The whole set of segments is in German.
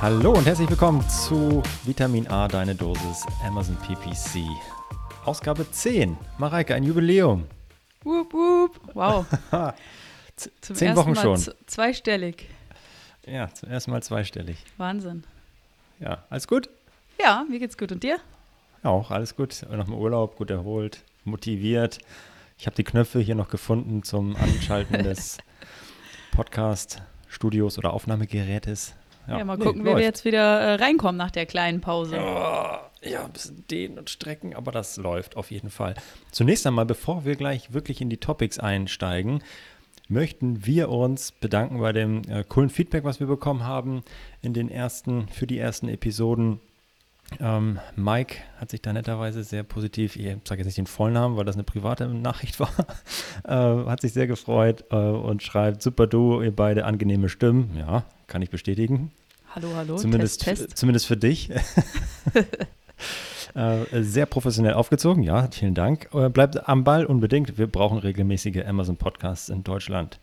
Hallo und herzlich willkommen zu Vitamin A, deine Dosis Amazon PPC. Ausgabe 10. Mareike, ein Jubiläum. Wup, wup. Wow. Zum Zehn Wochen Mal schon. Zweistellig. Ja, zum ersten Mal zweistellig. Wahnsinn. Ja, alles gut? Ja, mir geht's gut. Und dir? Ja, auch alles gut. Nach dem Urlaub gut erholt, motiviert. Ich habe die Knöpfe hier noch gefunden zum Anschalten des Podcast-Studios oder Aufnahmegerätes. Ja, mal gucken, wie wir jetzt wieder äh, reinkommen nach der kleinen Pause. Oh, ja, ein bisschen dehnen und strecken, aber das läuft auf jeden Fall. Zunächst einmal, bevor wir gleich wirklich in die Topics einsteigen, möchten wir uns bedanken bei dem äh, coolen Feedback, was wir bekommen haben in den ersten, für die ersten Episoden. Ähm, Mike hat sich da netterweise sehr positiv, ich sage jetzt nicht den Vollnamen, weil das eine private Nachricht war, äh, hat sich sehr gefreut äh, und schreibt, super du, ihr beide angenehme Stimmen. Ja, kann ich bestätigen. Hallo, hallo. Zumindest, Test, Test. zumindest für dich. äh, sehr professionell aufgezogen, ja, vielen Dank. Äh, bleibt am Ball unbedingt. Wir brauchen regelmäßige Amazon-Podcasts in Deutschland.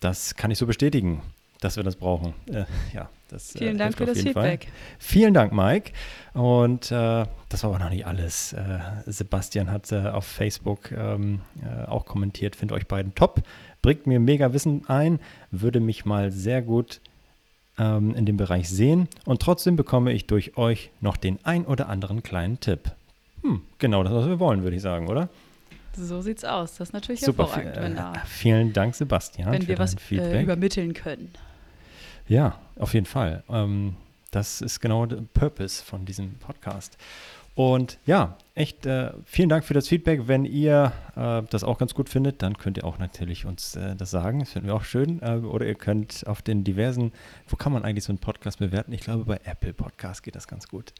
Das kann ich so bestätigen, dass wir das brauchen. Äh, ja, das, äh, Vielen Dank für das Feedback. Fall. Vielen Dank, Mike. Und äh, das war aber noch nicht alles. Äh, Sebastian hat auf Facebook ähm, auch kommentiert, finde euch beiden top. Bringt mir mega Wissen ein, würde mich mal sehr gut ähm, in dem Bereich sehen und trotzdem bekomme ich durch euch noch den ein oder anderen kleinen Tipp. Hm, genau das, was wir wollen, würde ich sagen, oder? So sieht's aus. Das ist natürlich Super, hervorragend. Wenn da, vielen Dank, Sebastian. Wenn wir was äh, übermitteln können. Ja, auf jeden Fall. Ähm, das ist genau der Purpose von diesem Podcast. Und ja, echt äh, vielen Dank für das Feedback. Wenn ihr äh, das auch ganz gut findet, dann könnt ihr auch natürlich uns äh, das sagen. Das finden wir auch schön. Äh, oder ihr könnt auf den diversen, wo kann man eigentlich so einen Podcast bewerten? Ich glaube, bei Apple Podcast geht das ganz gut.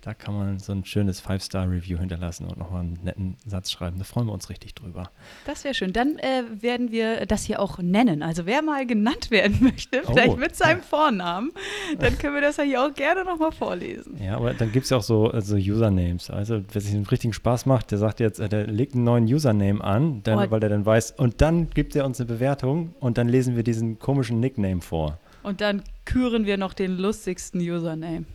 Da kann man so ein schönes Five-Star-Review hinterlassen und nochmal einen netten Satz schreiben. Da freuen wir uns richtig drüber. Das wäre schön. Dann äh, werden wir das hier auch nennen. Also wer mal genannt werden möchte, oh. vielleicht mit seinem Vornamen, dann können wir das ja hier auch gerne nochmal vorlesen. Ja, aber dann gibt es ja auch so also Usernames. Also wer sich einen richtigen Spaß macht, der sagt jetzt, äh, der legt einen neuen Username an, dann, oh. weil er dann weiß, und dann gibt er uns eine Bewertung und dann lesen wir diesen komischen Nickname vor. Und dann küren wir noch den lustigsten Username.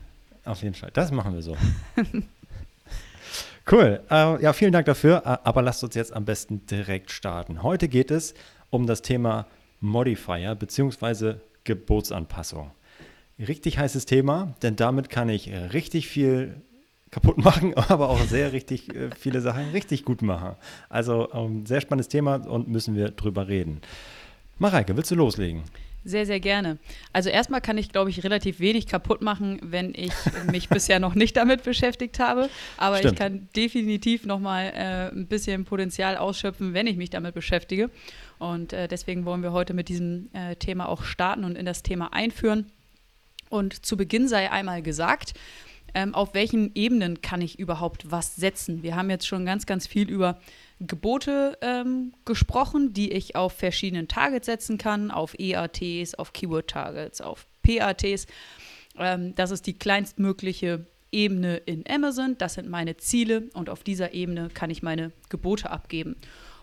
Auf jeden Fall. Das machen wir so. cool. Äh, ja, vielen Dank dafür. Äh, aber lasst uns jetzt am besten direkt starten. Heute geht es um das Thema Modifier bzw. Gebotsanpassung. Richtig heißes Thema, denn damit kann ich richtig viel kaputt machen, aber auch sehr richtig äh, viele Sachen richtig gut machen. Also ähm, sehr spannendes Thema und müssen wir drüber reden. Mareike, willst du loslegen? Sehr, sehr gerne. Also erstmal kann ich, glaube ich, relativ wenig kaputt machen, wenn ich mich bisher noch nicht damit beschäftigt habe. Aber Stimmt. ich kann definitiv nochmal äh, ein bisschen Potenzial ausschöpfen, wenn ich mich damit beschäftige. Und äh, deswegen wollen wir heute mit diesem äh, Thema auch starten und in das Thema einführen. Und zu Beginn sei einmal gesagt, ähm, auf welchen Ebenen kann ich überhaupt was setzen. Wir haben jetzt schon ganz, ganz viel über Gebote ähm, gesprochen, die ich auf verschiedenen Targets setzen kann, auf EATs, auf Keyword-Targets, auf PATs. Ähm, das ist die kleinstmögliche Ebene in Amazon. Das sind meine Ziele und auf dieser Ebene kann ich meine Gebote abgeben.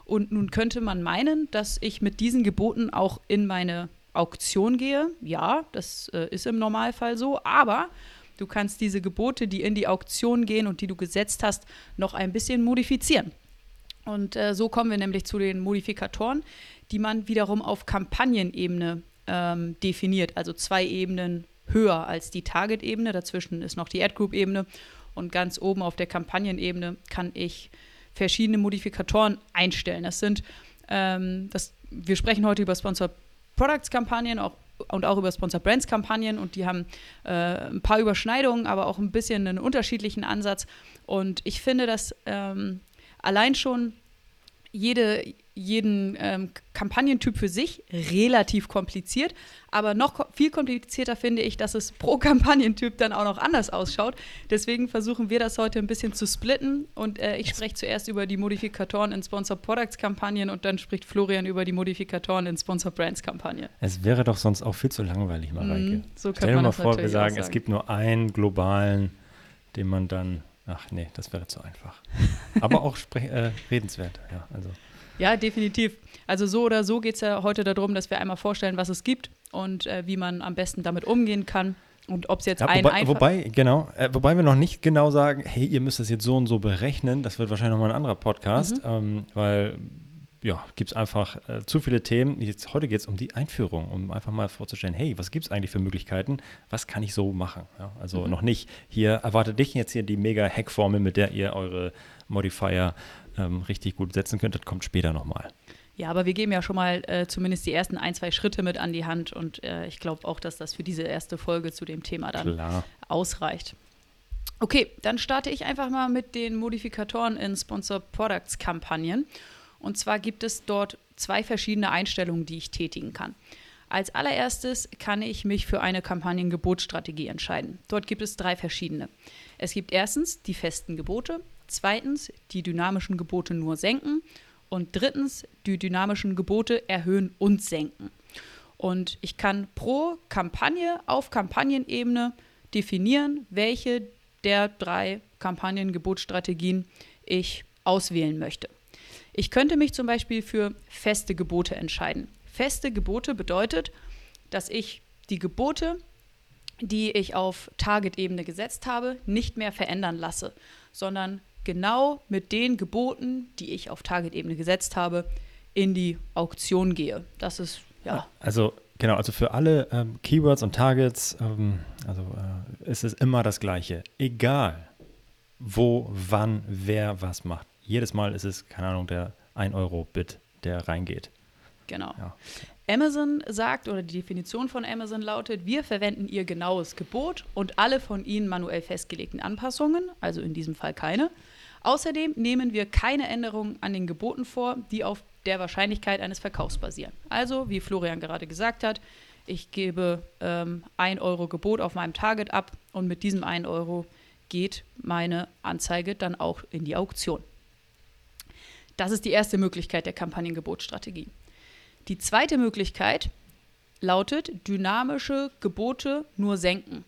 Und nun könnte man meinen, dass ich mit diesen Geboten auch in meine Auktion gehe. Ja, das äh, ist im Normalfall so, aber du kannst diese Gebote, die in die Auktion gehen und die du gesetzt hast, noch ein bisschen modifizieren. Und äh, so kommen wir nämlich zu den Modifikatoren, die man wiederum auf Kampagnenebene ähm, definiert, also zwei Ebenen höher als die Target-Ebene. Dazwischen ist noch die Ad-Group-Ebene und ganz oben auf der Kampagnenebene kann ich verschiedene Modifikatoren einstellen. Das sind, ähm, das, wir sprechen heute über Sponsor Products-Kampagnen auch, und auch über Sponsor Brands-Kampagnen und die haben äh, ein paar Überschneidungen, aber auch ein bisschen einen unterschiedlichen Ansatz. Und ich finde, dass ähm, allein schon jede, jeden ähm, Kampagnentyp für sich relativ kompliziert. Aber noch viel komplizierter finde ich, dass es pro Kampagnentyp dann auch noch anders ausschaut. Deswegen versuchen wir das heute ein bisschen zu splitten. Und äh, ich spreche zuerst über die Modifikatoren in Sponsor Products Kampagnen und dann spricht Florian über die Modifikatoren in Sponsor Brands Kampagnen. Es wäre doch sonst auch viel zu langweilig, Mareike. Mm, so Stell dir mal vor, wir sagen, sagen, es gibt nur einen globalen, den man dann Ach nee, das wäre zu einfach. Aber auch äh, redenswert, ja. Also. Ja, definitiv. Also so oder so geht es ja heute darum, dass wir einmal vorstellen, was es gibt und äh, wie man am besten damit umgehen kann. Und ob es jetzt ja, ein wobei, wobei, genau, äh, wobei wir noch nicht genau sagen, hey, ihr müsst das jetzt so und so berechnen. Das wird wahrscheinlich nochmal ein anderer Podcast, mhm. ähm, weil ja, gibt es einfach äh, zu viele Themen. Jetzt, heute geht es um die Einführung, um einfach mal vorzustellen, hey, was gibt es eigentlich für Möglichkeiten? Was kann ich so machen? Ja, also mhm. noch nicht, hier erwartet dich jetzt hier die mega Hack-Formel, mit der ihr eure Modifier ähm, richtig gut setzen könnt. Das kommt später nochmal. Ja, aber wir geben ja schon mal äh, zumindest die ersten ein, zwei Schritte mit an die Hand und äh, ich glaube auch, dass das für diese erste Folge zu dem Thema dann Klar. ausreicht. Okay, dann starte ich einfach mal mit den Modifikatoren in Sponsor Products Kampagnen. Und zwar gibt es dort zwei verschiedene Einstellungen, die ich tätigen kann. Als allererstes kann ich mich für eine Kampagnengebotsstrategie entscheiden. Dort gibt es drei verschiedene. Es gibt erstens die festen Gebote, zweitens die dynamischen Gebote nur senken und drittens die dynamischen Gebote erhöhen und senken. Und ich kann pro Kampagne auf Kampagnenebene definieren, welche der drei Kampagnengebotsstrategien ich auswählen möchte. Ich könnte mich zum Beispiel für feste Gebote entscheiden. Feste Gebote bedeutet, dass ich die Gebote, die ich auf Target-Ebene gesetzt habe, nicht mehr verändern lasse, sondern genau mit den Geboten, die ich auf Target-Ebene gesetzt habe, in die Auktion gehe. Das ist ja. Also genau, also für alle ähm, Keywords und Targets, ähm, also äh, ist es immer das Gleiche. Egal, wo, wann, wer was macht jedes Mal ist es, keine Ahnung, der 1-Euro-Bit, der reingeht. Genau. Ja. Amazon sagt, oder die Definition von Amazon lautet, wir verwenden ihr genaues Gebot und alle von ihnen manuell festgelegten Anpassungen, also in diesem Fall keine. Außerdem nehmen wir keine Änderungen an den Geboten vor, die auf der Wahrscheinlichkeit eines Verkaufs basieren. Also, wie Florian gerade gesagt hat, ich gebe ähm, 1 Euro Gebot auf meinem Target ab und mit diesem 1 Euro geht meine Anzeige dann auch in die Auktion. Das ist die erste Möglichkeit der Kampagnengebotsstrategie. Die zweite Möglichkeit lautet dynamische Gebote nur senken.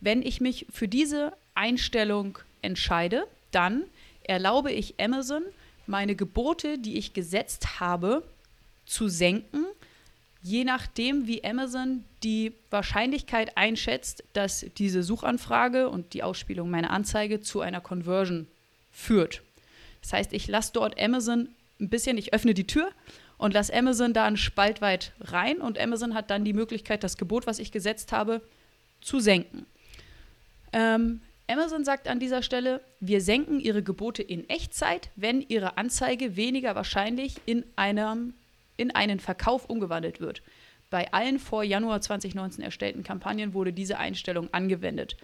Wenn ich mich für diese Einstellung entscheide, dann erlaube ich Amazon, meine Gebote, die ich gesetzt habe, zu senken, je nachdem, wie Amazon die Wahrscheinlichkeit einschätzt, dass diese Suchanfrage und die Ausspielung meiner Anzeige zu einer Conversion führt. Das heißt, ich lasse dort Amazon ein bisschen, ich öffne die Tür und lasse Amazon da einen Spalt weit rein und Amazon hat dann die Möglichkeit, das Gebot, was ich gesetzt habe, zu senken. Ähm, Amazon sagt an dieser Stelle, wir senken Ihre Gebote in Echtzeit, wenn Ihre Anzeige weniger wahrscheinlich in, einem, in einen Verkauf umgewandelt wird. Bei allen vor Januar 2019 erstellten Kampagnen wurde diese Einstellung angewendet.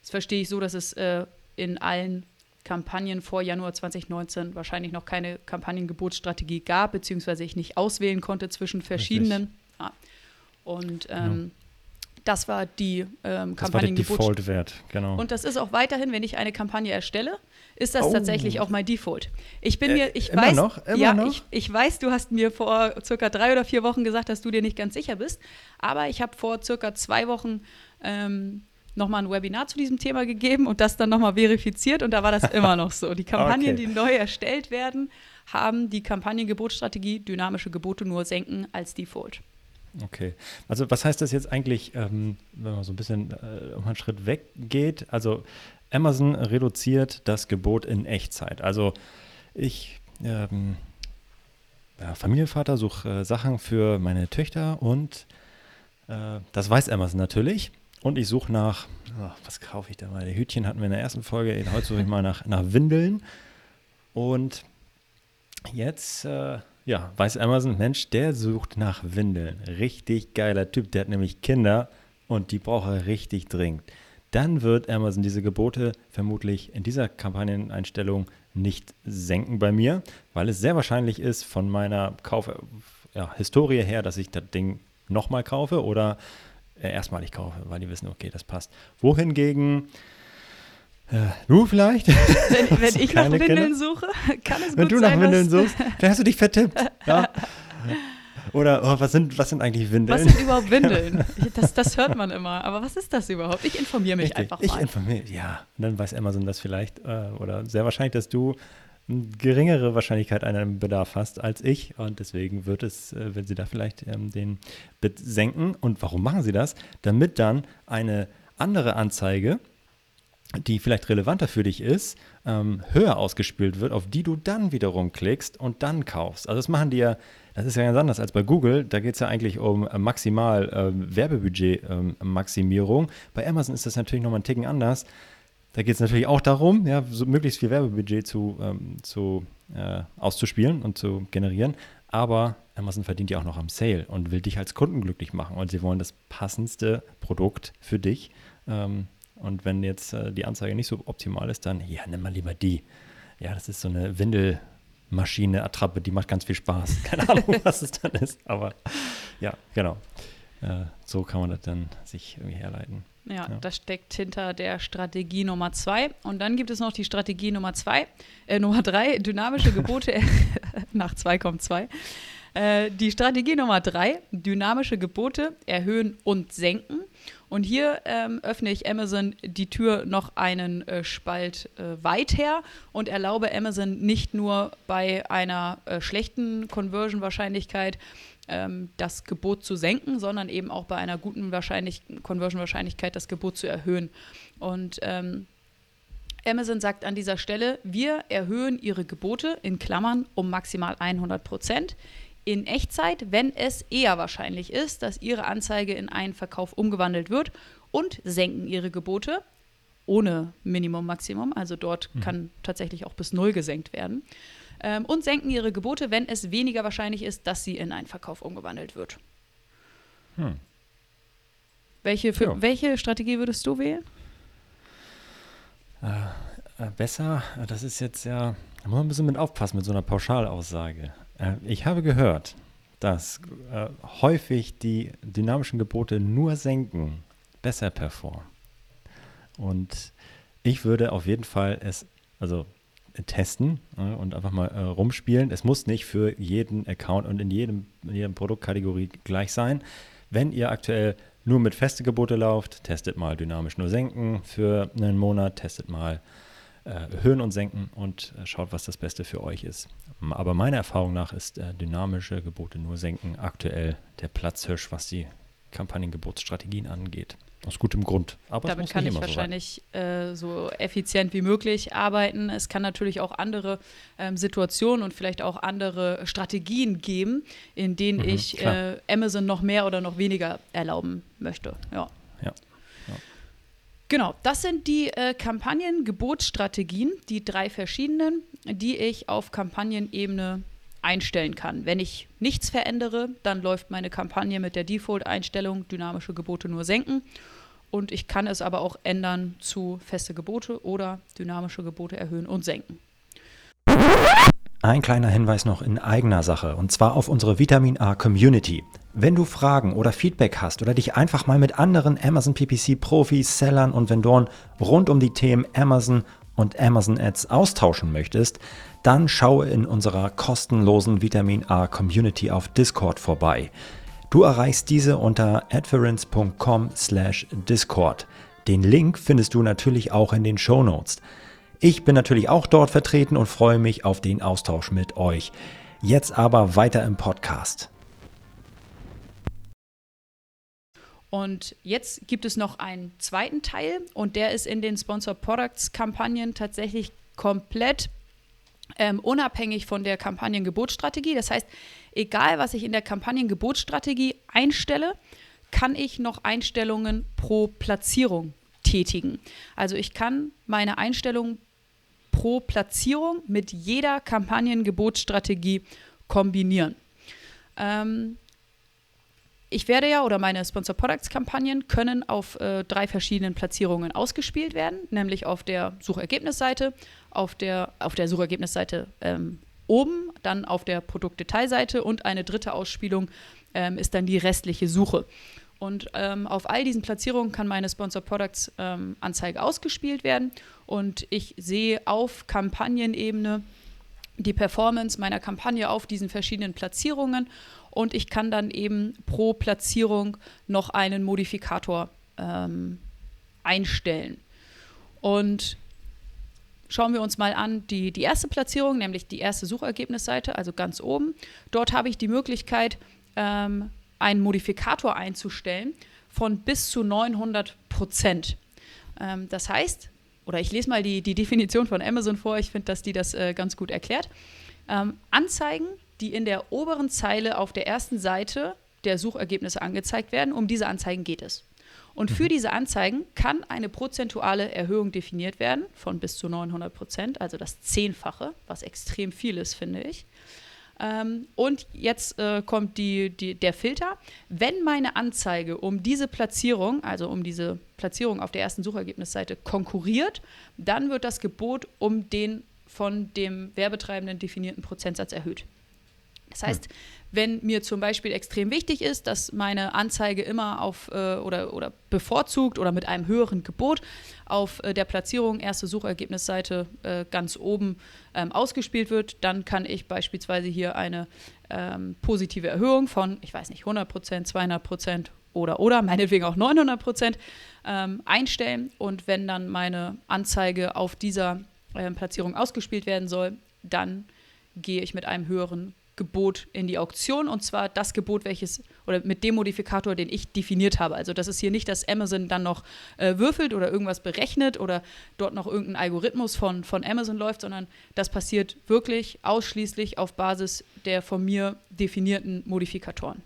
Das verstehe ich so, dass es äh, in allen Kampagnen vor Januar 2019 wahrscheinlich noch keine Kampagnengebotsstrategie gab, beziehungsweise ich nicht auswählen konnte zwischen verschiedenen. Ja. Und ähm, ja. das war die ähm, Kampagnengebotsstrategie. Default-Wert, genau. Und das ist auch weiterhin, wenn ich eine Kampagne erstelle, ist das oh. tatsächlich auch mein Default. Ich bin äh, mir, ich immer weiß, noch, immer ja, noch? Ich, ich weiß, du hast mir vor circa drei oder vier Wochen gesagt, dass du dir nicht ganz sicher bist, aber ich habe vor circa zwei Wochen ähm, nochmal ein Webinar zu diesem Thema gegeben und das dann nochmal verifiziert und da war das immer noch so. Die Kampagnen, okay. die neu erstellt werden, haben die Kampagnengebotsstrategie dynamische Gebote nur senken als Default. Okay. Also was heißt das jetzt eigentlich, ähm, wenn man so ein bisschen äh, um einen Schritt weggeht? Also Amazon reduziert das Gebot in Echtzeit. Also ich ähm, ja, Familienvater suche äh, Sachen für meine Töchter und äh, das weiß Amazon natürlich. Und ich suche nach, oh, was kaufe ich da mal? Die Hütchen hatten wir in der ersten Folge. Heute suche ich mal nach, nach Windeln. Und jetzt, äh, ja, weiß Amazon, Mensch, der sucht nach Windeln. Richtig geiler Typ. Der hat nämlich Kinder und die braucht er richtig dringend. dann wird Amazon diese Gebote vermutlich in dieser Kampagneneinstellung nicht senken bei mir, weil es sehr wahrscheinlich ist von meiner Kauf-Historie ja, her, dass ich das Ding nochmal kaufe oder äh, erstmalig kaufe, weil die wissen, okay, das passt. Wohingegen äh, du vielleicht? Wenn, wenn ich nach Windeln suche, kann es wenn gut sein, Wenn du nach Windeln suchst, dann hast du dich vertippt. Ja. Oder oh, was, sind, was sind eigentlich Windeln? Was sind überhaupt Windeln? Das, das hört man immer. Aber was ist das überhaupt? Ich informiere mich Richtig. einfach mal. Ich informiere, ja. Und dann weiß Amazon das vielleicht. Äh, oder sehr wahrscheinlich, dass du geringere Wahrscheinlichkeit an einem Bedarf hast als ich. Und deswegen wird es, äh, wenn sie da vielleicht ähm, den Bit senken. Und warum machen sie das? Damit dann eine andere Anzeige die vielleicht relevanter für dich ist, ähm, höher ausgespielt wird, auf die du dann wiederum klickst und dann kaufst. Also das machen die ja das ist ja ganz anders als bei Google. Da geht es ja eigentlich um äh, maximal äh, Werbebudget-Maximierung. Ähm, bei Amazon ist das natürlich nochmal einen Ticken anders. Da geht es natürlich auch darum, ja, so möglichst viel Werbebudget zu, ähm, zu, äh, auszuspielen und zu generieren. Aber Amazon verdient ja auch noch am Sale und will dich als Kunden glücklich machen. Und sie wollen das passendste Produkt für dich. Ähm, und wenn jetzt äh, die Anzeige nicht so optimal ist, dann, ja, nimm mal lieber die. Ja, das ist so eine Windel, Maschine, Attrappe, die macht ganz viel Spaß. Keine Ahnung, was es dann ist, aber ja, genau. Äh, so kann man das dann sich irgendwie herleiten. Ja, ja, das steckt hinter der Strategie Nummer zwei. Und dann gibt es noch die Strategie Nummer zwei, äh, Nummer drei, dynamische Gebote. nach zwei kommt zwei. Äh, die Strategie Nummer drei, dynamische Gebote erhöhen und senken. Und hier ähm, öffne ich Amazon die Tür noch einen äh, Spalt äh, weit her und erlaube Amazon nicht nur bei einer äh, schlechten Conversion-Wahrscheinlichkeit ähm, das Gebot zu senken, sondern eben auch bei einer guten Wahrscheinlich Conversion-Wahrscheinlichkeit das Gebot zu erhöhen. Und ähm, Amazon sagt an dieser Stelle, wir erhöhen ihre Gebote in Klammern um maximal 100 Prozent in Echtzeit, wenn es eher wahrscheinlich ist, dass Ihre Anzeige in einen Verkauf umgewandelt wird und senken Ihre Gebote ohne Minimum, Maximum. Also dort mhm. kann tatsächlich auch bis null gesenkt werden. Ähm, und senken Ihre Gebote, wenn es weniger wahrscheinlich ist, dass sie in einen Verkauf umgewandelt wird. Hm. Welche, für, ja. welche Strategie würdest du wählen? Äh, äh, besser, das ist jetzt ja, da muss man ein bisschen mit aufpassen mit so einer Pauschalaussage. Äh, ich habe gehört, dass äh, häufig die dynamischen Gebote nur senken, besser performen. Und ich würde auf jeden Fall es, also testen äh, und einfach mal äh, rumspielen. Es muss nicht für jeden Account und in jedem, in jedem Produktkategorie gleich sein. Wenn ihr aktuell nur mit feste Gebote lauft, testet mal dynamisch nur senken für einen Monat, testet mal äh, und senken und äh, schaut, was das Beste für euch ist. Aber meiner Erfahrung nach ist äh, dynamische Gebote nur senken aktuell der Platzhirsch, was die Kampagnengebotsstrategien angeht. Aus gutem Grund. Aber Damit kann ich wahrscheinlich so, äh, so, effizient wie möglich arbeiten. Es kann natürlich auch andere ähm, Situationen und vielleicht auch andere Strategien geben, in denen mhm, ich äh, Amazon noch mehr oder noch weniger erlauben möchte. Ja. ja. Genau, das sind die äh, Kampagnen-Gebotsstrategien, die drei verschiedenen, die ich auf Kampagnenebene einstellen kann. Wenn ich nichts verändere, dann läuft meine Kampagne mit der Default-Einstellung dynamische Gebote nur senken. Und ich kann es aber auch ändern zu feste Gebote oder dynamische Gebote erhöhen und senken. Ein kleiner Hinweis noch in eigener Sache, und zwar auf unsere Vitamin A Community. Wenn du Fragen oder Feedback hast oder dich einfach mal mit anderen Amazon PPC Profis, Sellern und Vendoren rund um die Themen Amazon und Amazon Ads austauschen möchtest, dann schaue in unserer kostenlosen Vitamin A Community auf Discord vorbei. Du erreichst diese unter adference.com/discord. Den Link findest du natürlich auch in den Show Notes. Ich bin natürlich auch dort vertreten und freue mich auf den Austausch mit euch. Jetzt aber weiter im Podcast. Und jetzt gibt es noch einen zweiten Teil und der ist in den Sponsor Products Kampagnen tatsächlich komplett ähm, unabhängig von der Kampagnengebotsstrategie. Das heißt, egal was ich in der Kampagnengebotsstrategie einstelle, kann ich noch Einstellungen pro Platzierung tätigen. Also ich kann meine Einstellungen pro Platzierung mit jeder Kampagnengebotsstrategie kombinieren. Ähm, ich werde ja oder meine Sponsor Products Kampagnen können auf äh, drei verschiedenen Platzierungen ausgespielt werden, nämlich auf der Suchergebnisseite, auf der, auf der Suchergebnisseite ähm, oben, dann auf der Produktdetailseite und eine dritte Ausspielung ähm, ist dann die restliche Suche. Und ähm, auf all diesen Platzierungen kann meine Sponsor Products ähm, Anzeige ausgespielt werden und ich sehe auf Kampagnenebene die Performance meiner Kampagne auf diesen verschiedenen Platzierungen und ich kann dann eben pro Platzierung noch einen Modifikator ähm, einstellen. Und schauen wir uns mal an die, die erste Platzierung, nämlich die erste Suchergebnisseite, also ganz oben. Dort habe ich die Möglichkeit, ähm, einen Modifikator einzustellen von bis zu 900 Prozent. Ähm, das heißt, oder ich lese mal die, die Definition von Amazon vor, ich finde, dass die das äh, ganz gut erklärt. Ähm, Anzeigen, die in der oberen Zeile auf der ersten Seite der Suchergebnisse angezeigt werden, um diese Anzeigen geht es. Und für mhm. diese Anzeigen kann eine prozentuale Erhöhung definiert werden von bis zu 900 Prozent, also das Zehnfache, was extrem viel ist, finde ich. Ähm, und jetzt äh, kommt die, die, der Filter. Wenn meine Anzeige um diese Platzierung, also um diese Platzierung auf der ersten Suchergebnisseite konkurriert, dann wird das Gebot um den von dem Werbetreibenden definierten Prozentsatz erhöht. Das heißt, hm. wenn mir zum Beispiel extrem wichtig ist, dass meine Anzeige immer auf äh, oder, oder bevorzugt oder mit einem höheren Gebot auf äh, der Platzierung erste Suchergebnisseite äh, ganz oben ähm, ausgespielt wird, dann kann ich beispielsweise hier eine ähm, positive Erhöhung von, ich weiß nicht, 100 Prozent, 200 Prozent oder oder meinetwegen auch 900 Prozent ähm, einstellen. Und wenn dann meine Anzeige auf dieser ähm, Platzierung ausgespielt werden soll, dann gehe ich mit einem höheren Gebot in die Auktion und zwar das Gebot, welches oder mit dem Modifikator, den ich definiert habe. Also das ist hier nicht, dass Amazon dann noch äh, würfelt oder irgendwas berechnet oder dort noch irgendein Algorithmus von, von Amazon läuft, sondern das passiert wirklich ausschließlich auf Basis der von mir definierten Modifikatoren.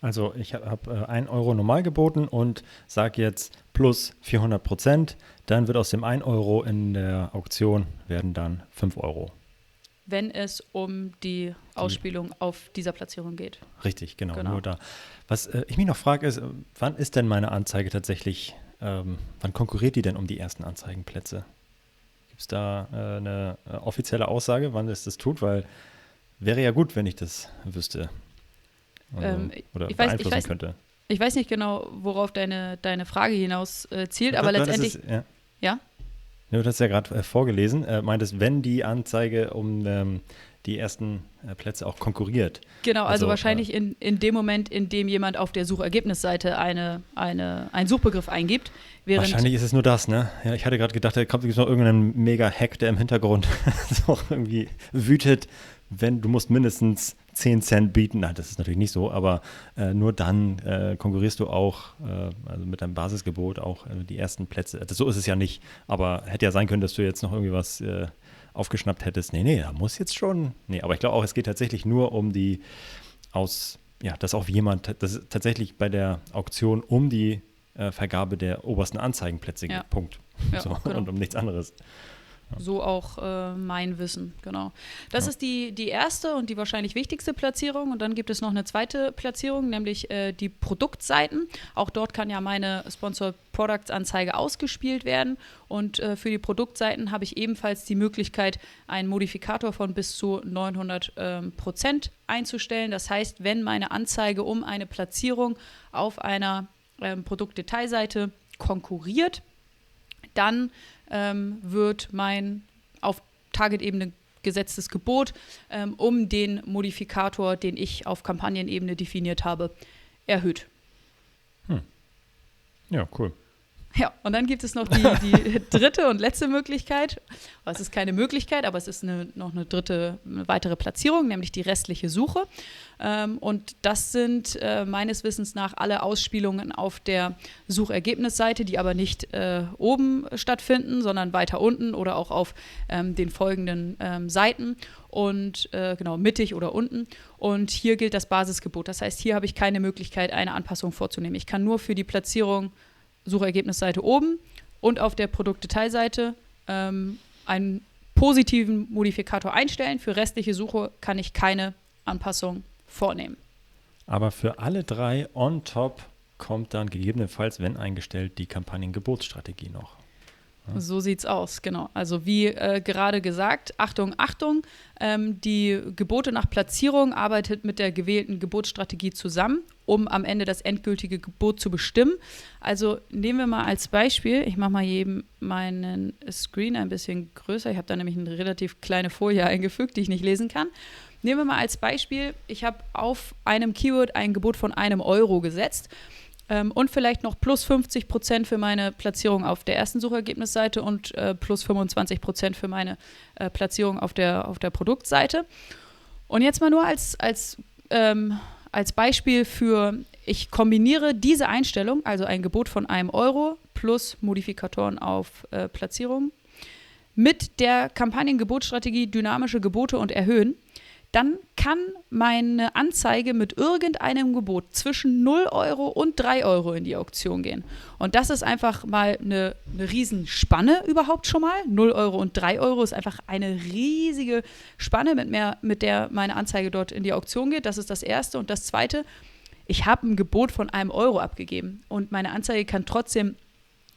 Also ich habe äh, 1 Euro normal geboten und sage jetzt plus 400 Prozent, dann wird aus dem 1 Euro in der Auktion werden dann 5 Euro wenn es um die Ausspielung auf dieser Platzierung geht. Richtig, genau, genau. Nur da. Was äh, ich mich noch frage, ist, wann ist denn meine Anzeige tatsächlich, ähm, wann konkurriert die denn um die ersten Anzeigenplätze? Gibt es da äh, eine äh, offizielle Aussage, wann es das tut? Weil wäre ja gut, wenn ich das wüsste. Ähm, oder ich weiß, beeinflussen ich weiß, könnte. Ich weiß nicht genau, worauf deine, deine Frage hinaus äh, zielt, aber letztendlich. Ist, ja? ja? Du hast ja gerade äh, vorgelesen, äh, meintest, wenn die Anzeige um ähm, die ersten äh, Plätze auch konkurriert. Genau, also, also wahrscheinlich äh, in, in dem Moment, in dem jemand auf der Suchergebnisseite eine, eine, einen Suchbegriff eingibt. wahrscheinlich ist es nur das, ne? Ja, ich hatte gerade gedacht, da kommt noch irgendein Mega-Hack, der im Hintergrund so irgendwie wütet, wenn du musst mindestens 10 Cent bieten. Nein, das ist natürlich nicht so, aber äh, nur dann äh, konkurrierst du auch, äh, also mit deinem Basisgebot auch äh, die ersten Plätze. Also so ist es ja nicht, aber hätte ja sein können, dass du jetzt noch irgendwie was äh, aufgeschnappt hättest. Nee, nee, da muss jetzt schon. Nee, aber ich glaube auch, es geht tatsächlich nur um die aus, ja, dass auch jemand, das tatsächlich bei der Auktion um die Vergabe der obersten Anzeigenplätze ja. geht. Punkt. Ja, so, genau. Und um nichts anderes. So auch äh, mein Wissen, genau. Das ja. ist die, die erste und die wahrscheinlich wichtigste Platzierung. Und dann gibt es noch eine zweite Platzierung, nämlich äh, die Produktseiten. Auch dort kann ja meine Sponsor Products Anzeige ausgespielt werden. Und äh, für die Produktseiten habe ich ebenfalls die Möglichkeit, einen Modifikator von bis zu 900 ähm, Prozent einzustellen. Das heißt, wenn meine Anzeige um eine Platzierung auf einer ähm, Produktdetailseite konkurriert, dann ähm, wird mein auf Target-Ebene gesetztes Gebot ähm, um den Modifikator, den ich auf Kampagnenebene definiert habe, erhöht. Hm. Ja, cool. Ja, und dann gibt es noch die, die dritte und letzte Möglichkeit. Es ist keine Möglichkeit, aber es ist eine, noch eine dritte, eine weitere Platzierung, nämlich die restliche Suche. Ähm, und das sind äh, meines Wissens nach alle Ausspielungen auf der Suchergebnisseite, die aber nicht äh, oben stattfinden, sondern weiter unten oder auch auf ähm, den folgenden ähm, Seiten und äh, genau mittig oder unten. Und hier gilt das Basisgebot. Das heißt, hier habe ich keine Möglichkeit, eine Anpassung vorzunehmen. Ich kann nur für die Platzierung Suchergebnisseite oben und auf der Produktdetailseite ähm, einen positiven Modifikator einstellen. Für restliche Suche kann ich keine Anpassung vornehmen. Aber für alle drei on top kommt dann gegebenenfalls, wenn eingestellt, die Kampagnengebotsstrategie noch. So sieht's aus, genau. Also wie äh, gerade gesagt, Achtung, Achtung, ähm, die Gebote nach Platzierung arbeitet mit der gewählten Gebotsstrategie zusammen, um am Ende das endgültige Gebot zu bestimmen. Also nehmen wir mal als Beispiel, ich mache mal jedem meinen Screen ein bisschen größer. Ich habe da nämlich eine relativ kleine Folie eingefügt, die ich nicht lesen kann. Nehmen wir mal als Beispiel, ich habe auf einem Keyword ein Gebot von einem Euro gesetzt ähm, und vielleicht noch plus 50 Prozent für meine Platzierung auf der ersten Suchergebnisseite und äh, plus 25 Prozent für meine äh, Platzierung auf der, auf der Produktseite. Und jetzt mal nur als, als, ähm, als Beispiel für, ich kombiniere diese Einstellung, also ein Gebot von einem Euro plus Modifikatoren auf äh, Platzierung, mit der Kampagnengebotsstrategie dynamische Gebote und erhöhen dann kann meine Anzeige mit irgendeinem Gebot zwischen 0 Euro und 3 Euro in die Auktion gehen. Und das ist einfach mal eine, eine Riesenspanne überhaupt schon mal. 0 Euro und 3 Euro ist einfach eine riesige Spanne, mit, mehr, mit der meine Anzeige dort in die Auktion geht. Das ist das Erste. Und das Zweite, ich habe ein Gebot von einem Euro abgegeben und meine Anzeige kann trotzdem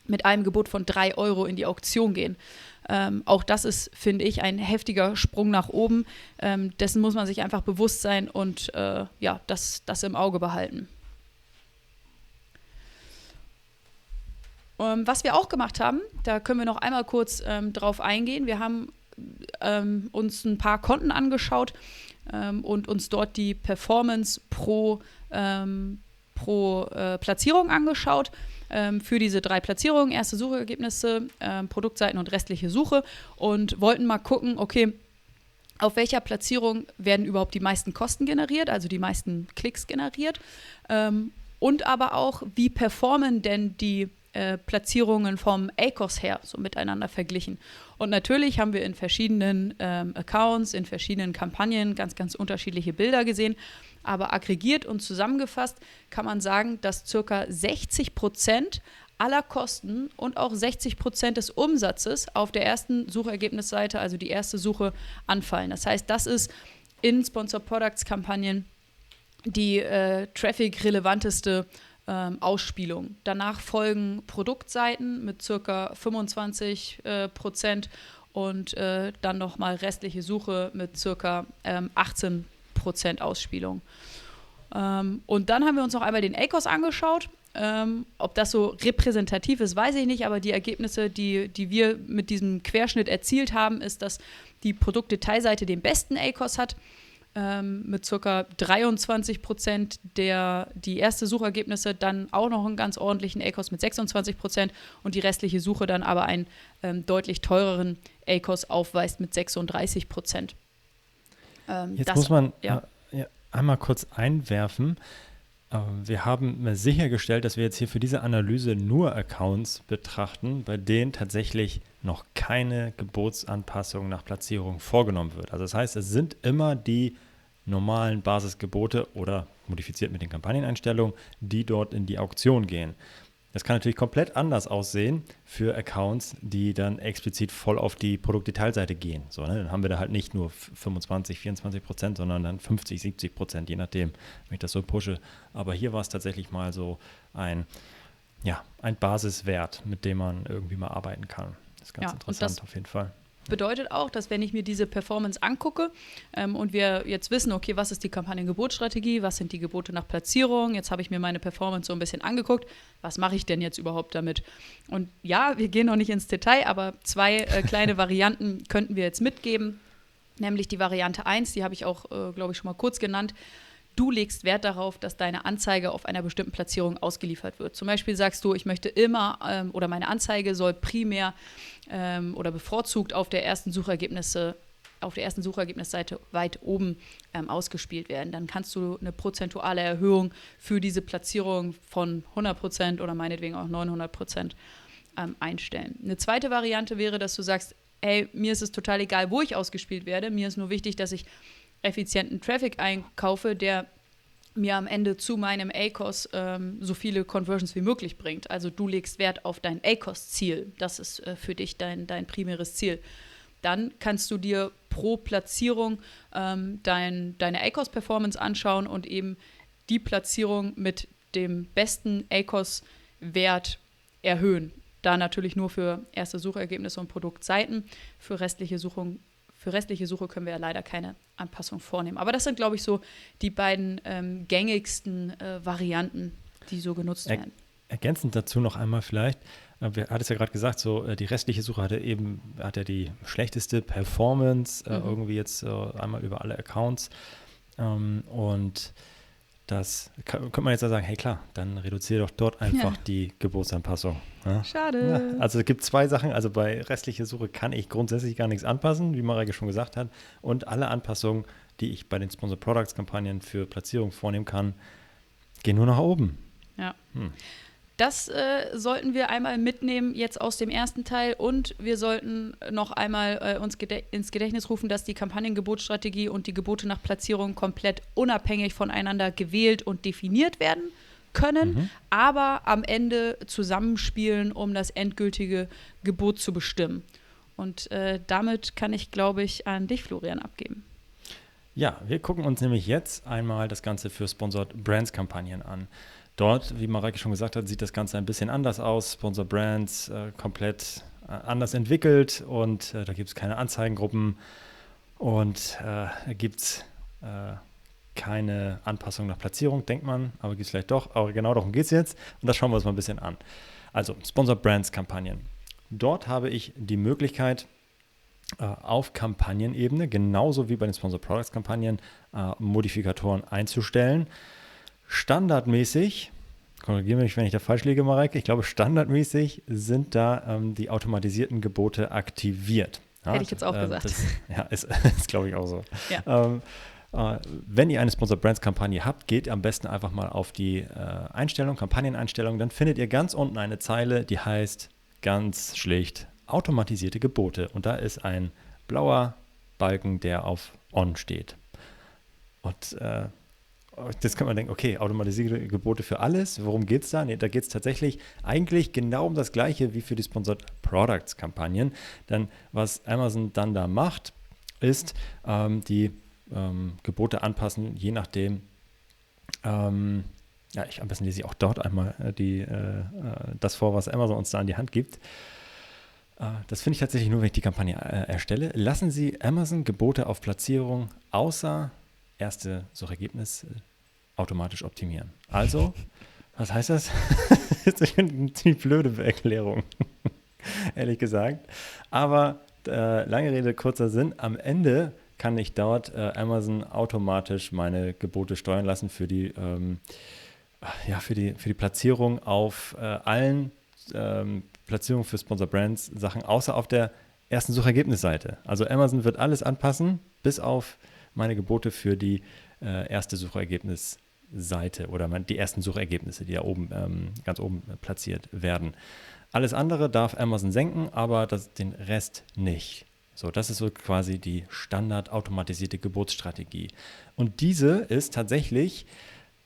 mit einem Gebot von 3 Euro in die Auktion gehen. Ähm, auch das ist, finde ich, ein heftiger Sprung nach oben. Ähm, dessen muss man sich einfach bewusst sein und äh, ja, das, das im Auge behalten. Ähm, was wir auch gemacht haben, da können wir noch einmal kurz ähm, drauf eingehen. Wir haben ähm, uns ein paar Konten angeschaut ähm, und uns dort die Performance pro, pro äh, Platzierung angeschaut ähm, für diese drei Platzierungen, erste Suchergebnisse, ähm, Produktseiten und restliche Suche und wollten mal gucken, okay, auf welcher Platzierung werden überhaupt die meisten Kosten generiert, also die meisten Klicks generiert ähm, und aber auch, wie performen denn die äh, Platzierungen vom ACOS her so miteinander verglichen. Und natürlich haben wir in verschiedenen ähm, Accounts, in verschiedenen Kampagnen ganz, ganz unterschiedliche Bilder gesehen. Aber aggregiert und zusammengefasst kann man sagen, dass circa 60 Prozent aller Kosten und auch 60 Prozent des Umsatzes auf der ersten Suchergebnisseite, also die erste Suche, anfallen. Das heißt, das ist in Sponsor Products Kampagnen die äh, traffic-relevanteste ähm, Ausspielung. Danach folgen Produktseiten mit circa 25 äh, Prozent und äh, dann nochmal restliche Suche mit circa ähm, 18 Prozent Ausspielung. Ähm, und dann haben wir uns noch einmal den ACOS angeschaut. Ähm, ob das so repräsentativ ist, weiß ich nicht, aber die Ergebnisse, die, die wir mit diesem Querschnitt erzielt haben, ist, dass die Produktdetailseite den besten ACOS hat ähm, mit ca. 23 Prozent der die erste Suchergebnisse, dann auch noch einen ganz ordentlichen ACOS mit 26 Prozent und die restliche Suche dann aber einen ähm, deutlich teureren ACOS aufweist mit 36 Prozent. Ähm, Jetzt muss man ja. Ja, einmal kurz einwerfen. Ähm, wir haben sichergestellt, dass wir jetzt hier für diese Analyse nur Accounts betrachten, bei denen tatsächlich noch keine Gebotsanpassung nach Platzierung vorgenommen wird. Also das heißt, es sind immer die normalen Basisgebote oder modifiziert mit den Kampagneneinstellungen, die dort in die Auktion gehen. Das kann natürlich komplett anders aussehen für Accounts, die dann explizit voll auf die Produktdetailseite gehen. So, ne? Dann haben wir da halt nicht nur 25, 24 Prozent, sondern dann 50, 70 Prozent, je nachdem, wenn ich das so pushe. Aber hier war es tatsächlich mal so ein, ja, ein Basiswert, mit dem man irgendwie mal arbeiten kann. Das ist ganz ja, interessant auf jeden Fall bedeutet auch, dass wenn ich mir diese Performance angucke ähm, und wir jetzt wissen, okay, was ist die Kampagnengebotsstrategie, was sind die Gebote nach Platzierung, jetzt habe ich mir meine Performance so ein bisschen angeguckt, was mache ich denn jetzt überhaupt damit? Und ja, wir gehen noch nicht ins Detail, aber zwei äh, kleine Varianten könnten wir jetzt mitgeben, nämlich die Variante 1, die habe ich auch, äh, glaube ich, schon mal kurz genannt. Du legst Wert darauf, dass deine Anzeige auf einer bestimmten Platzierung ausgeliefert wird. Zum Beispiel sagst du, ich möchte immer ähm, oder meine Anzeige soll primär ähm, oder bevorzugt auf der ersten Suchergebnisse auf der ersten Suchergebnisseite weit oben ähm, ausgespielt werden. Dann kannst du eine prozentuale Erhöhung für diese Platzierung von 100% oder meinetwegen auch 900% ähm, einstellen. Eine zweite Variante wäre, dass du sagst, hey, mir ist es total egal, wo ich ausgespielt werde. Mir ist nur wichtig, dass ich effizienten Traffic einkaufe, der mir am Ende zu meinem ACOS ähm, so viele Conversions wie möglich bringt. Also du legst Wert auf dein ACOS-Ziel. Das ist äh, für dich dein, dein primäres Ziel. Dann kannst du dir pro Platzierung ähm, dein, deine ACOS-Performance anschauen und eben die Platzierung mit dem besten ACOS-Wert erhöhen. Da natürlich nur für erste Suchergebnisse und Produktseiten. Für restliche Suchung für restliche Suche können wir ja leider keine Anpassung vornehmen. Aber das sind, glaube ich, so die beiden ähm, gängigsten äh, Varianten, die so genutzt er werden. Ergänzend dazu noch einmal vielleicht, äh, wir hat es ja gerade gesagt, so äh, die restliche Suche hatte eben, hat ja die schlechteste Performance, äh, mhm. irgendwie jetzt äh, einmal über alle Accounts. Ähm, und das könnte man jetzt ja sagen, hey klar, dann reduziere doch dort einfach ja. die Geburtsanpassung. Ja? Schade. Ja, also es gibt zwei Sachen. Also bei restlicher Suche kann ich grundsätzlich gar nichts anpassen, wie Mareike schon gesagt hat. Und alle Anpassungen, die ich bei den Sponsor Products Kampagnen für Platzierung vornehmen kann, gehen nur nach oben. Ja. Hm. Das äh, sollten wir einmal mitnehmen jetzt aus dem ersten Teil und wir sollten noch einmal äh, uns gede ins Gedächtnis rufen, dass die Kampagnengebotsstrategie und die Gebote nach Platzierung komplett unabhängig voneinander gewählt und definiert werden können, mhm. aber am Ende zusammenspielen, um das endgültige Gebot zu bestimmen. Und äh, damit kann ich, glaube ich, an dich, Florian, abgeben. Ja, wir gucken uns nämlich jetzt einmal das Ganze für Sponsored Brands Kampagnen an. Dort, wie Mareike schon gesagt hat, sieht das Ganze ein bisschen anders aus. Sponsor Brands äh, komplett äh, anders entwickelt und äh, da gibt es keine Anzeigengruppen und äh, gibt es äh, keine Anpassung nach Platzierung, denkt man, aber gibt es vielleicht doch. Aber genau darum geht es jetzt und das schauen wir uns mal ein bisschen an. Also Sponsor Brands Kampagnen. Dort habe ich die Möglichkeit, äh, auf Kampagnenebene, genauso wie bei den Sponsor Products Kampagnen, Modifikatoren einzustellen standardmäßig, korrigiere mich, wenn ich da falsch liege, Mareike, ich glaube, standardmäßig sind da ähm, die automatisierten Gebote aktiviert. Ja, Hätte ich jetzt auch äh, gesagt. Das, ja, ist, ist glaube ich auch so. Ja. Ähm, äh, wenn ihr eine Sponsor Brands Kampagne habt, geht am besten einfach mal auf die äh, Einstellung, Kampagneneinstellung, dann findet ihr ganz unten eine Zeile, die heißt ganz schlicht automatisierte Gebote. Und da ist ein blauer Balken, der auf On steht. Und äh, Jetzt kann man denken, okay, automatisierte Gebote für alles, worum geht es da? Nee, da geht es tatsächlich eigentlich genau um das Gleiche wie für die Sponsored Products Kampagnen. Denn was Amazon dann da macht, ist ähm, die ähm, Gebote anpassen, je nachdem, ähm, ja, ich, am besten lese ich auch dort einmal äh, die, äh, äh, das vor, was Amazon uns da an die Hand gibt. Äh, das finde ich tatsächlich nur, wenn ich die Kampagne äh, erstelle. Lassen Sie Amazon Gebote auf Platzierung außer erste Suchergebnis automatisch optimieren. Also, was heißt das? das ist eine ziemlich blöde Erklärung, ehrlich gesagt. Aber äh, lange Rede, kurzer Sinn. Am Ende kann ich dort äh, Amazon automatisch meine Gebote steuern lassen für die, ähm, ja, für die, für die Platzierung auf äh, allen ähm, Platzierungen für Sponsor Brands Sachen, außer auf der ersten Suchergebnisseite. Also Amazon wird alles anpassen, bis auf meine Gebote für die äh, erste Suchergebnisseite oder die ersten Suchergebnisse, die da oben ähm, ganz oben platziert werden. Alles andere darf Amazon senken, aber das, den Rest nicht. So, das ist so quasi die standardautomatisierte Geburtsstrategie. Und diese ist tatsächlich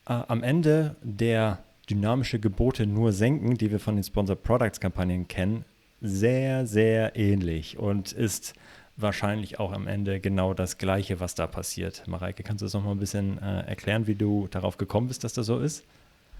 äh, am Ende der dynamische Gebote nur senken, die wir von den Sponsored Products Kampagnen kennen, sehr, sehr ähnlich und ist wahrscheinlich auch am Ende genau das Gleiche, was da passiert. Mareike, kannst du das nochmal ein bisschen äh, erklären, wie du darauf gekommen bist, dass das so ist?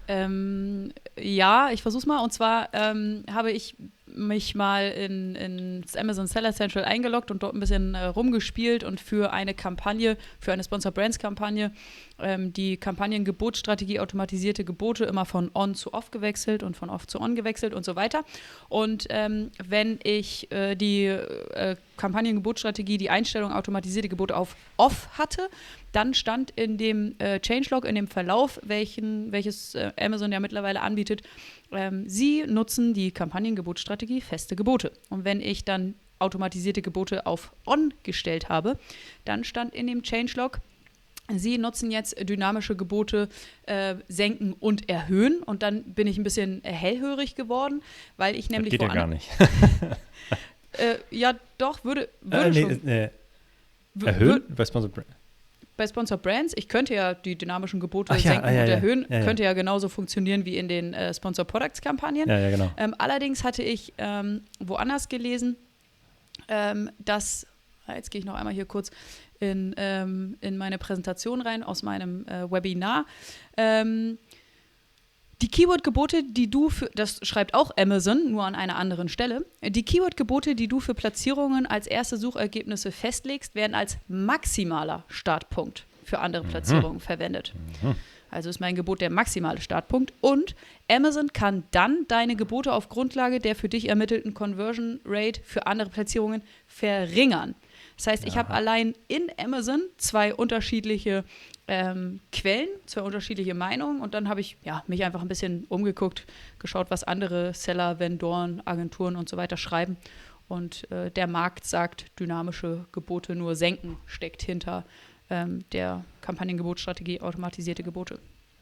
Ähm, ja, ich versuch's mal. Und zwar ähm, habe ich mich mal in, ins Amazon Seller Central eingeloggt und dort ein bisschen äh, rumgespielt und für eine Kampagne, für eine Sponsor Brands Kampagne, ähm, die Kampagnengebotsstrategie automatisierte Gebote immer von on zu off gewechselt und von off zu on gewechselt und so weiter. Und ähm, wenn ich äh, die äh, Kampagnengebotsstrategie, die Einstellung automatisierte Gebote auf off hatte, dann stand in dem äh, Changelog, in dem Verlauf, welchen, welches äh, Amazon ja mittlerweile anbietet, ähm, Sie nutzen die Kampagnengebotsstrategie feste Gebote. Und wenn ich dann automatisierte Gebote auf On gestellt habe, dann stand in dem Changelog, Sie nutzen jetzt dynamische Gebote äh, senken und erhöhen. Und dann bin ich ein bisschen hellhörig geworden, weil ich nämlich. Das geht ja gar nicht. äh, ja, doch, würde, würde äh, nee, schon. Nee. Erhöhen? Bei Sponsor bei Sponsor Brands, ich könnte ja die dynamischen Gebote Ach, senken ja, ja, und erhöhen, ja, könnte ja genauso funktionieren wie in den äh, Sponsor Products Kampagnen. Ja, ja, genau. Ähm, allerdings hatte ich ähm, woanders gelesen, ähm, dass, ah, jetzt gehe ich noch einmal hier kurz, in, ähm, in meine Präsentation rein aus meinem äh, Webinar. Die Keyword-Gebote, die du für, das schreibt auch Amazon, nur an einer anderen Stelle, die Keyword-Gebote, die du für Platzierungen als erste Suchergebnisse festlegst, werden als maximaler Startpunkt für andere mhm. Platzierungen mhm. verwendet. Mhm. Also ist mein Gebot der maximale Startpunkt. Und Amazon kann dann deine Gebote auf Grundlage der für dich ermittelten Conversion Rate für andere Platzierungen verringern. Das heißt, ich habe allein in Amazon zwei unterschiedliche ähm, Quellen, zwei unterschiedliche Meinungen und dann habe ich ja, mich einfach ein bisschen umgeguckt, geschaut, was andere Seller, Vendoren, Agenturen und so weiter schreiben. Und äh, der Markt sagt, dynamische Gebote nur senken, steckt hinter ähm, der Kampagnengebotsstrategie automatisierte Gebote.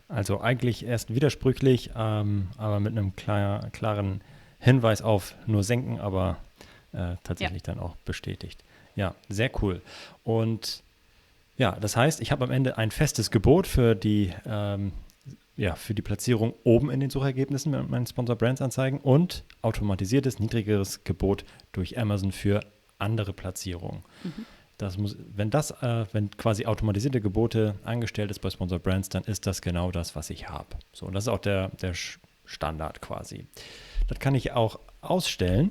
Also eigentlich erst widersprüchlich, ähm, aber mit einem klar, klaren Hinweis auf nur senken, aber äh, tatsächlich ja. dann auch bestätigt. Ja, sehr cool. Und ja, das heißt, ich habe am Ende ein festes Gebot für die, ähm, ja, für die Platzierung oben in den Suchergebnissen mit meinen Sponsor Brands Anzeigen und automatisiertes, niedrigeres Gebot durch Amazon für andere Platzierungen. Mhm. Das muss, wenn das, äh, wenn quasi automatisierte Gebote eingestellt ist bei Sponsor Brands, dann ist das genau das, was ich habe. So, und das ist auch der, der Standard quasi. Das kann ich auch ausstellen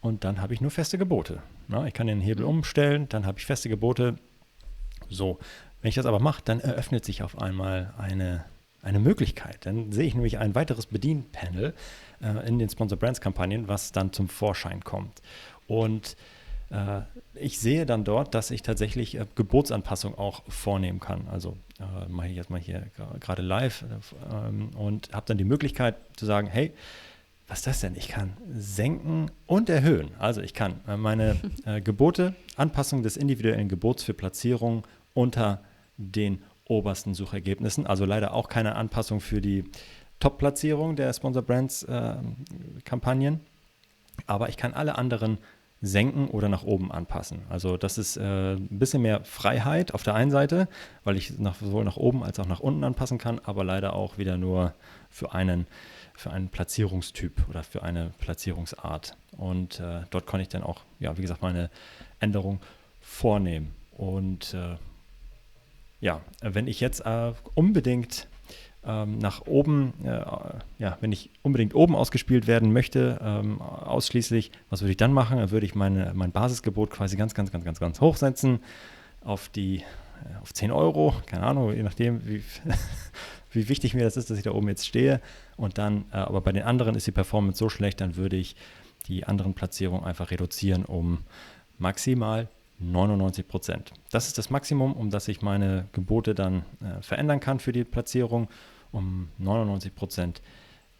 und dann habe ich nur feste Gebote. Na, ich kann den Hebel umstellen, dann habe ich feste Gebote. So, wenn ich das aber mache, dann eröffnet sich auf einmal eine, eine Möglichkeit. Dann sehe ich nämlich ein weiteres Bedienpanel äh, in den Sponsor Brands Kampagnen, was dann zum Vorschein kommt. Und äh, ich sehe dann dort, dass ich tatsächlich äh, Gebotsanpassung auch vornehmen kann. Also äh, mache ich jetzt mal hier gerade live ähm, und habe dann die Möglichkeit zu sagen, hey, was ist das denn? Ich kann senken und erhöhen. Also ich kann äh, meine äh, Gebote, Anpassung des individuellen Gebots für Platzierung unter den obersten Suchergebnissen. Also leider auch keine Anpassung für die Top-Platzierung der Sponsor Brands äh, Kampagnen. Aber ich kann alle anderen senken oder nach oben anpassen. Also das ist äh, ein bisschen mehr Freiheit auf der einen Seite, weil ich nach, sowohl nach oben als auch nach unten anpassen kann, aber leider auch wieder nur für einen, für einen Platzierungstyp oder für eine Platzierungsart. Und äh, dort kann ich dann auch, ja, wie gesagt, meine Änderung vornehmen. Und äh, ja, wenn ich jetzt äh, unbedingt ähm, nach oben, äh, ja, wenn ich unbedingt oben ausgespielt werden möchte, ähm, ausschließlich, was würde ich dann machen? Dann würde ich meine, mein Basisgebot quasi ganz, ganz, ganz, ganz, ganz hoch setzen auf die, äh, auf 10 Euro, keine Ahnung, je nachdem, wie, wie wichtig mir das ist, dass ich da oben jetzt stehe. Und dann, äh, aber bei den anderen ist die Performance so schlecht, dann würde ich die anderen Platzierungen einfach reduzieren um maximal 99 Prozent. Das ist das Maximum, um das ich meine Gebote dann äh, verändern kann für die Platzierung um 99 Prozent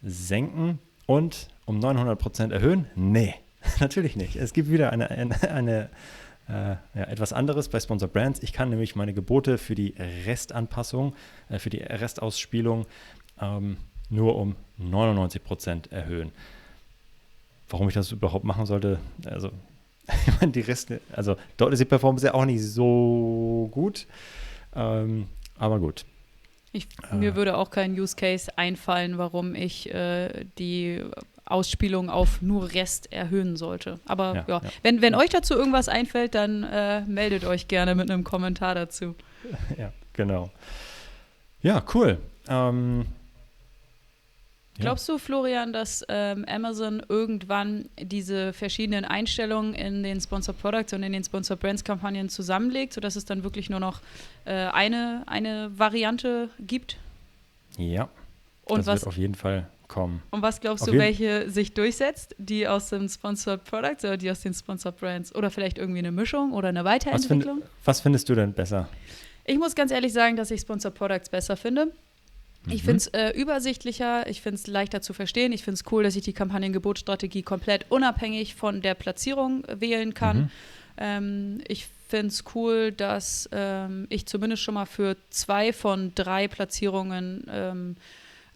senken und um 900 Prozent erhöhen? Nee, natürlich nicht. Es gibt wieder eine, eine, eine äh, ja, etwas anderes bei Sponsor Brands. Ich kann nämlich meine Gebote für die Restanpassung, äh, für die Restausspielung ähm, nur um 99 Prozent erhöhen. Warum ich das überhaupt machen sollte, also ich meine, die Rest, also dort ist die Performance ja auch nicht so gut. Ähm, aber gut, ich, äh. Mir würde auch kein Use Case einfallen, warum ich äh, die Ausspielung auf nur Rest erhöhen sollte. Aber ja, ja. Wenn, wenn euch dazu irgendwas einfällt, dann äh, meldet euch gerne mit einem Kommentar dazu. Ja, genau. Ja, cool. Ähm, Glaubst du, Florian, dass ähm, Amazon irgendwann diese verschiedenen Einstellungen in den Sponsor Products und in den Sponsor Brands Kampagnen zusammenlegt, sodass es dann wirklich nur noch äh, eine, eine Variante gibt? Ja. Und das was, wird auf jeden Fall kommen. Und was glaubst auf du, welche sich durchsetzt? Die aus den Sponsored Products oder die aus den Sponsored Brands? Oder vielleicht irgendwie eine Mischung oder eine Weiterentwicklung? Was, find, was findest du denn besser? Ich muss ganz ehrlich sagen, dass ich Sponsored Products besser finde. Ich mhm. finde es äh, übersichtlicher, ich finde es leichter zu verstehen. Ich finde es cool, dass ich die Kampagnengebotsstrategie komplett unabhängig von der Platzierung wählen kann. Mhm. Ähm, ich finde es cool, dass ähm, ich zumindest schon mal für zwei von drei Platzierungen ähm,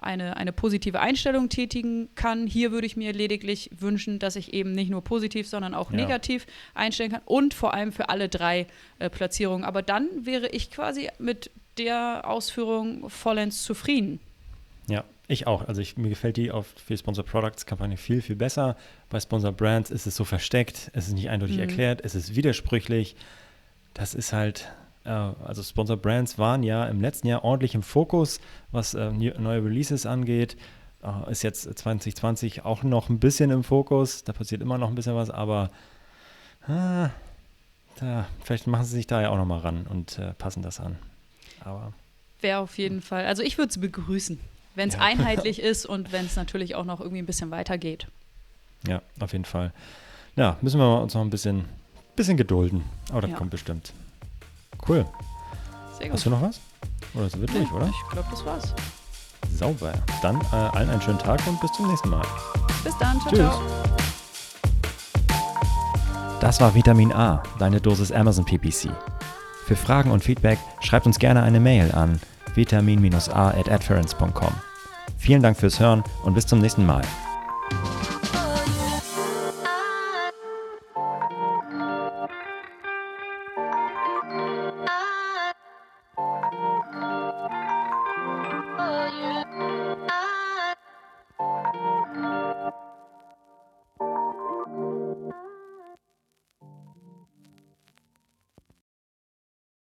eine, eine positive Einstellung tätigen kann. Hier würde ich mir lediglich wünschen, dass ich eben nicht nur positiv, sondern auch ja. negativ einstellen kann und vor allem für alle drei äh, Platzierungen. Aber dann wäre ich quasi mit der Ausführung vollends zufrieden. Ja, ich auch. Also ich, mir gefällt die auf für Sponsor Products Kampagne viel, viel besser. Bei Sponsor Brands ist es so versteckt, es ist nicht eindeutig mhm. erklärt, es ist widersprüchlich. das ist halt, also Sponsor Brands waren ja im letzten Jahr ordentlich im Fokus, was äh, neue Releases angeht. Äh, ist jetzt 2020 auch noch ein bisschen im Fokus. Da passiert immer noch ein bisschen was, aber ah, da, vielleicht machen sie sich da ja auch noch mal ran und äh, passen das an. Aber wäre auf jeden Fall. Also ich würde es begrüßen, wenn es ja. einheitlich ist und wenn es natürlich auch noch irgendwie ein bisschen weitergeht. Ja, auf jeden Fall. Ja, müssen wir uns noch ein bisschen, bisschen gedulden. Aber das ja. kommt bestimmt. Cool. Sehr gut. Hast du noch was? Oder ist es wirklich, ja, oder? Ich glaube, das war's. Sauber. Dann äh, allen einen schönen Tag und bis zum nächsten Mal. Bis dann. Ciao, Tschüss. ciao. Das war Vitamin A, deine Dosis Amazon PPC. Für Fragen und Feedback schreibt uns gerne eine Mail an vitamin-a at Vielen Dank fürs Hören und bis zum nächsten Mal.